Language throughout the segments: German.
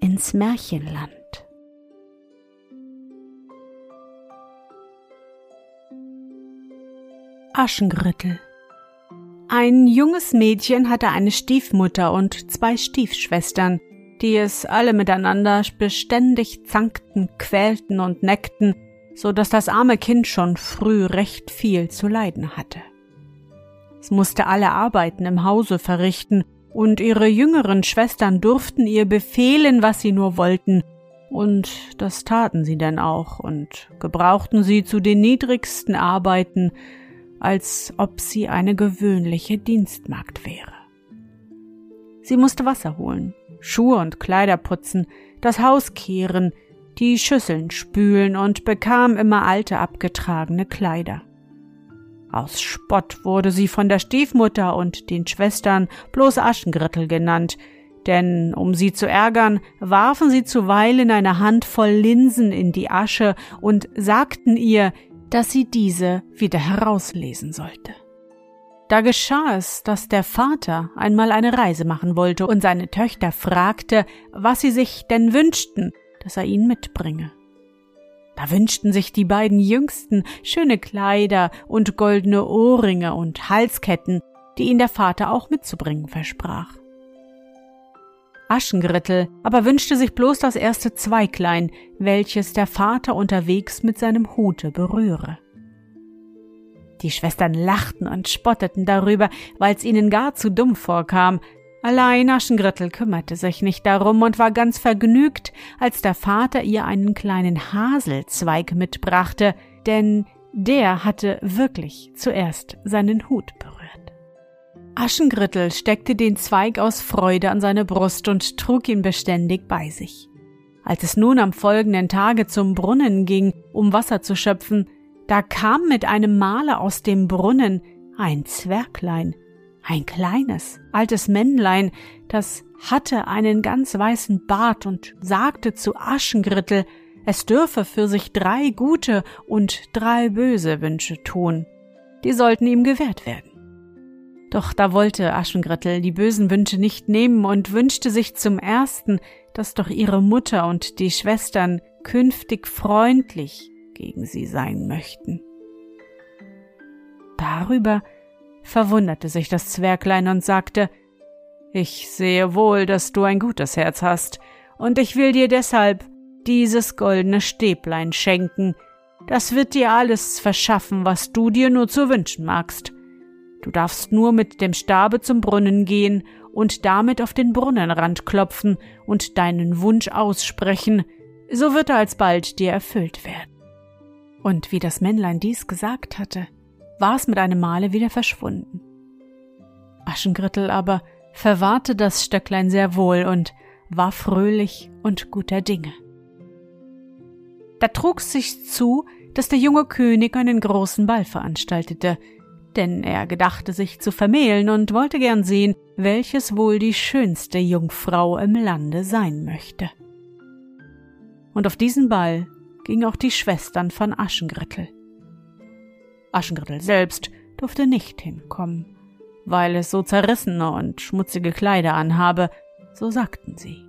ins Märchenland. Aschengrittel Ein junges Mädchen hatte eine Stiefmutter und zwei Stiefschwestern, die es alle miteinander beständig zankten, quälten und neckten, so dass das arme Kind schon früh recht viel zu leiden hatte. Es musste alle Arbeiten im Hause verrichten, und ihre jüngeren Schwestern durften ihr befehlen, was sie nur wollten, und das taten sie denn auch und gebrauchten sie zu den niedrigsten Arbeiten, als ob sie eine gewöhnliche Dienstmagd wäre. Sie musste Wasser holen, Schuhe und Kleider putzen, das Haus kehren, die Schüsseln spülen und bekam immer alte abgetragene Kleider. Aus Spott wurde sie von der Stiefmutter und den Schwestern bloß Aschengrittel genannt, denn um sie zu ärgern, warfen sie zuweilen eine Handvoll Linsen in die Asche und sagten ihr, dass sie diese wieder herauslesen sollte. Da geschah es, dass der Vater einmal eine Reise machen wollte und seine Töchter fragte, was sie sich denn wünschten, dass er ihnen mitbringe. Da wünschten sich die beiden Jüngsten schöne Kleider und goldene Ohrringe und Halsketten, die ihnen der Vater auch mitzubringen versprach. Aschengrittel aber wünschte sich bloß das erste Zweiglein, welches der Vater unterwegs mit seinem Hute berühre. Die Schwestern lachten und spotteten darüber, weil's ihnen gar zu dumm vorkam, Allein Aschengrittel kümmerte sich nicht darum und war ganz vergnügt, als der Vater ihr einen kleinen Haselzweig mitbrachte, denn der hatte wirklich zuerst seinen Hut berührt. Aschengrittel steckte den Zweig aus Freude an seine Brust und trug ihn beständig bei sich. Als es nun am folgenden Tage zum Brunnen ging, um Wasser zu schöpfen, da kam mit einem Male aus dem Brunnen ein Zwerglein ein kleines, altes Männlein, das hatte einen ganz weißen Bart und sagte zu Aschengrittel, es dürfe für sich drei gute und drei böse Wünsche tun. Die sollten ihm gewährt werden. Doch da wollte Aschengrittel die bösen Wünsche nicht nehmen und wünschte sich zum ersten, dass doch ihre Mutter und die Schwestern künftig freundlich gegen sie sein möchten. Darüber verwunderte sich das Zwerglein und sagte Ich sehe wohl, dass du ein gutes Herz hast, und ich will dir deshalb dieses goldene Stäblein schenken, das wird dir alles verschaffen, was du dir nur zu wünschen magst. Du darfst nur mit dem Stabe zum Brunnen gehen und damit auf den Brunnenrand klopfen und deinen Wunsch aussprechen, so wird er alsbald dir erfüllt werden. Und wie das Männlein dies gesagt hatte, war es mit einem Male wieder verschwunden. Aschengrittel aber verwahrte das Stöcklein sehr wohl und war fröhlich und guter Dinge. Da trug's sich zu, dass der junge König einen großen Ball veranstaltete, denn er gedachte sich zu vermählen und wollte gern sehen, welches wohl die schönste Jungfrau im Lande sein möchte. Und auf diesen Ball ging auch die Schwestern von Aschengrittel. Aschengrittel selbst durfte nicht hinkommen, weil es so zerrissene und schmutzige Kleider anhabe, so sagten sie.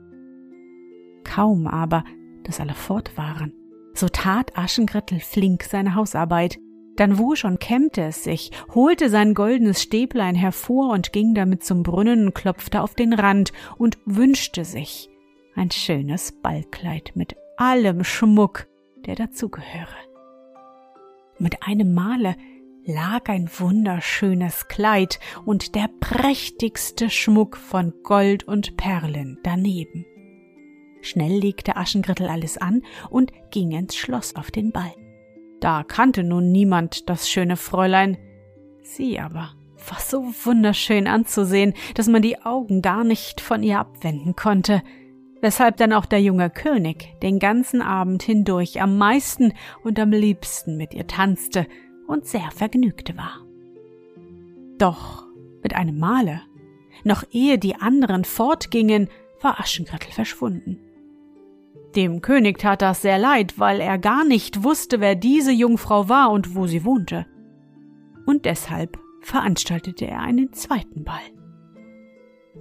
Kaum aber, dass alle fort waren, so tat Aschengrittel flink seine Hausarbeit, dann wusch und kämmte es sich, holte sein goldenes Stäblein hervor und ging damit zum Brunnen und klopfte auf den Rand und wünschte sich ein schönes Ballkleid mit allem Schmuck, der dazugehöre. Mit einem Male lag ein wunderschönes Kleid und der prächtigste Schmuck von Gold und Perlen daneben. Schnell legte Aschengrittel alles an und ging ins Schloss auf den Ball. Da kannte nun niemand das schöne Fräulein. Sie aber war so wunderschön anzusehen, dass man die Augen gar nicht von ihr abwenden konnte, weshalb dann auch der junge König den ganzen Abend hindurch am meisten und am liebsten mit ihr tanzte und sehr vergnügt war. Doch mit einem Male, noch ehe die anderen fortgingen, war Aschengrittel verschwunden. Dem König tat das sehr leid, weil er gar nicht wusste, wer diese Jungfrau war und wo sie wohnte. Und deshalb veranstaltete er einen zweiten Ball.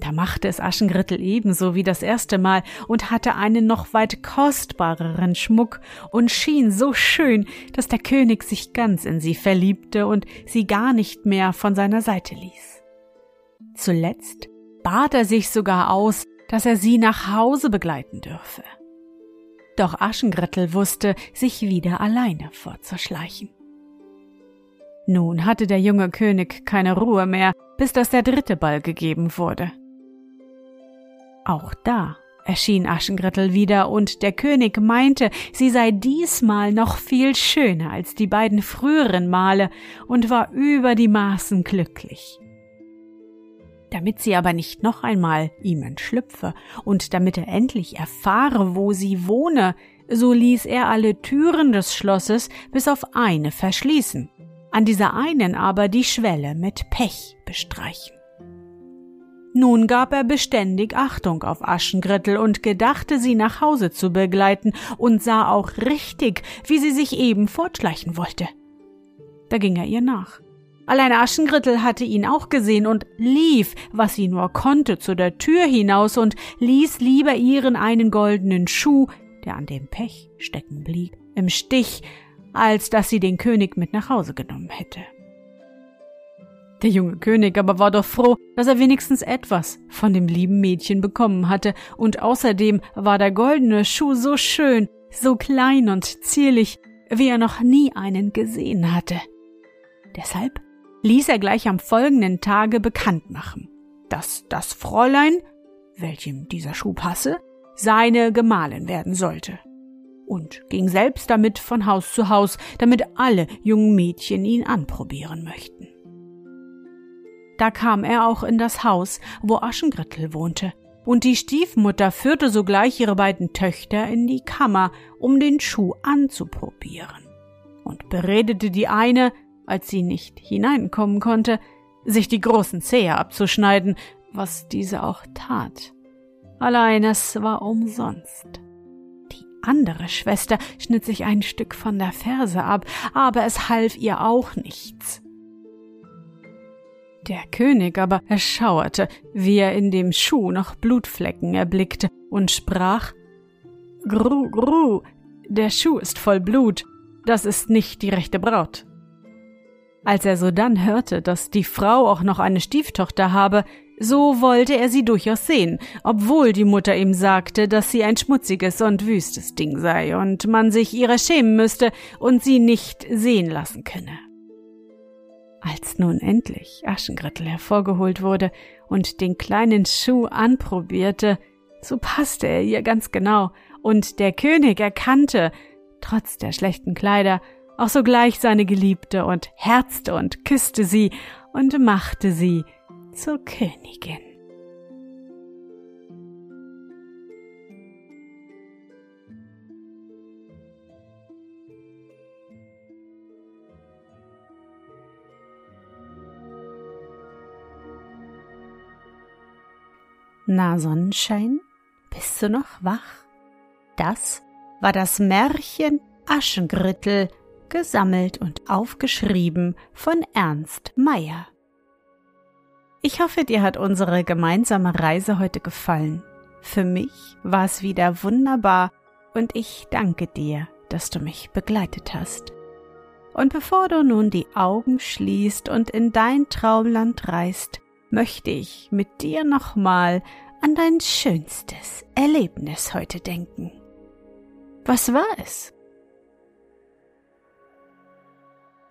Da machte es Aschengrittel ebenso wie das erste Mal und hatte einen noch weit kostbareren Schmuck und schien so schön, dass der König sich ganz in sie verliebte und sie gar nicht mehr von seiner Seite ließ. Zuletzt bat er sich sogar aus, dass er sie nach Hause begleiten dürfe. Doch Aschengrittel wusste, sich wieder alleine fortzuschleichen. Nun hatte der junge König keine Ruhe mehr, bis dass der dritte Ball gegeben wurde. Auch da erschien Aschengrittel wieder, und der König meinte, sie sei diesmal noch viel schöner als die beiden früheren Male und war über die Maßen glücklich. Damit sie aber nicht noch einmal ihm entschlüpfe und damit er endlich erfahre, wo sie wohne, so ließ er alle Türen des Schlosses bis auf eine verschließen, an dieser einen aber die Schwelle mit Pech bestreichen. Nun gab er beständig Achtung auf Aschengrittel und gedachte, sie nach Hause zu begleiten und sah auch richtig, wie sie sich eben fortschleichen wollte. Da ging er ihr nach. Allein Aschengrittel hatte ihn auch gesehen und lief, was sie nur konnte, zu der Tür hinaus und ließ lieber ihren einen goldenen Schuh, der an dem Pech stecken blieb, im Stich, als dass sie den König mit nach Hause genommen hätte. Der junge König aber war doch froh, dass er wenigstens etwas von dem lieben Mädchen bekommen hatte, und außerdem war der goldene Schuh so schön, so klein und zierlich, wie er noch nie einen gesehen hatte. Deshalb ließ er gleich am folgenden Tage bekannt machen, dass das Fräulein, welchem dieser Schuh passe, seine Gemahlin werden sollte, und ging selbst damit von Haus zu Haus, damit alle jungen Mädchen ihn anprobieren möchten. Da kam er auch in das Haus, wo Aschengrittel wohnte, und die Stiefmutter führte sogleich ihre beiden Töchter in die Kammer, um den Schuh anzuprobieren, und beredete die eine, als sie nicht hineinkommen konnte, sich die großen Zehe abzuschneiden, was diese auch tat. Allein es war umsonst. Die andere Schwester schnitt sich ein Stück von der Ferse ab, aber es half ihr auch nichts. Der König aber erschauerte, wie er in dem Schuh noch Blutflecken erblickte, und sprach Gru, gru, der Schuh ist voll Blut, das ist nicht die rechte Braut. Als er sodann hörte, dass die Frau auch noch eine Stieftochter habe, so wollte er sie durchaus sehen, obwohl die Mutter ihm sagte, dass sie ein schmutziges und wüstes Ding sei und man sich ihrer schämen müsste und sie nicht sehen lassen könne. Als nun endlich Aschengrittel hervorgeholt wurde und den kleinen Schuh anprobierte, so passte er ihr ganz genau, und der König erkannte, trotz der schlechten Kleider, auch sogleich seine Geliebte und herzte und küsste sie und machte sie zur Königin. Na Sonnenschein, bist du noch wach? Das war das Märchen Aschengrittel, gesammelt und aufgeschrieben von Ernst Meyer. Ich hoffe, dir hat unsere gemeinsame Reise heute gefallen. Für mich war es wieder wunderbar und ich danke dir, dass du mich begleitet hast. Und bevor du nun die Augen schließt und in dein Traumland reist, möchte ich mit dir nochmal an dein schönstes Erlebnis heute denken. Was war es?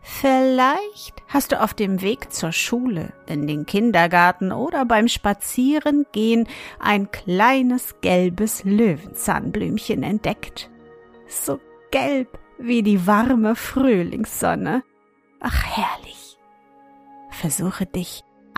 Vielleicht hast du auf dem Weg zur Schule, in den Kindergarten oder beim Spazierengehen ein kleines gelbes Löwenzahnblümchen entdeckt. So gelb wie die warme Frühlingssonne. Ach herrlich. Versuche dich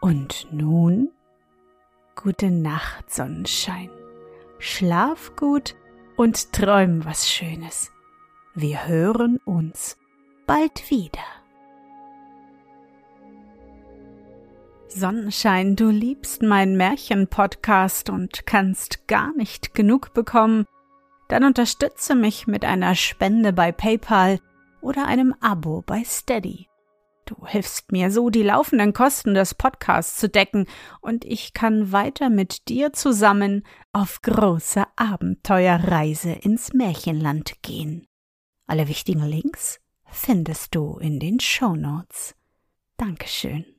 Und nun gute Nacht, Sonnenschein. Schlaf gut und träum was Schönes. Wir hören uns bald wieder. Sonnenschein, du liebst meinen Märchen-Podcast und kannst gar nicht genug bekommen, dann unterstütze mich mit einer Spende bei PayPal oder einem Abo bei Steady. Du hilfst mir so, die laufenden Kosten des Podcasts zu decken, und ich kann weiter mit dir zusammen auf große Abenteuerreise ins Märchenland gehen. Alle wichtigen Links findest du in den Show Notes. Dankeschön.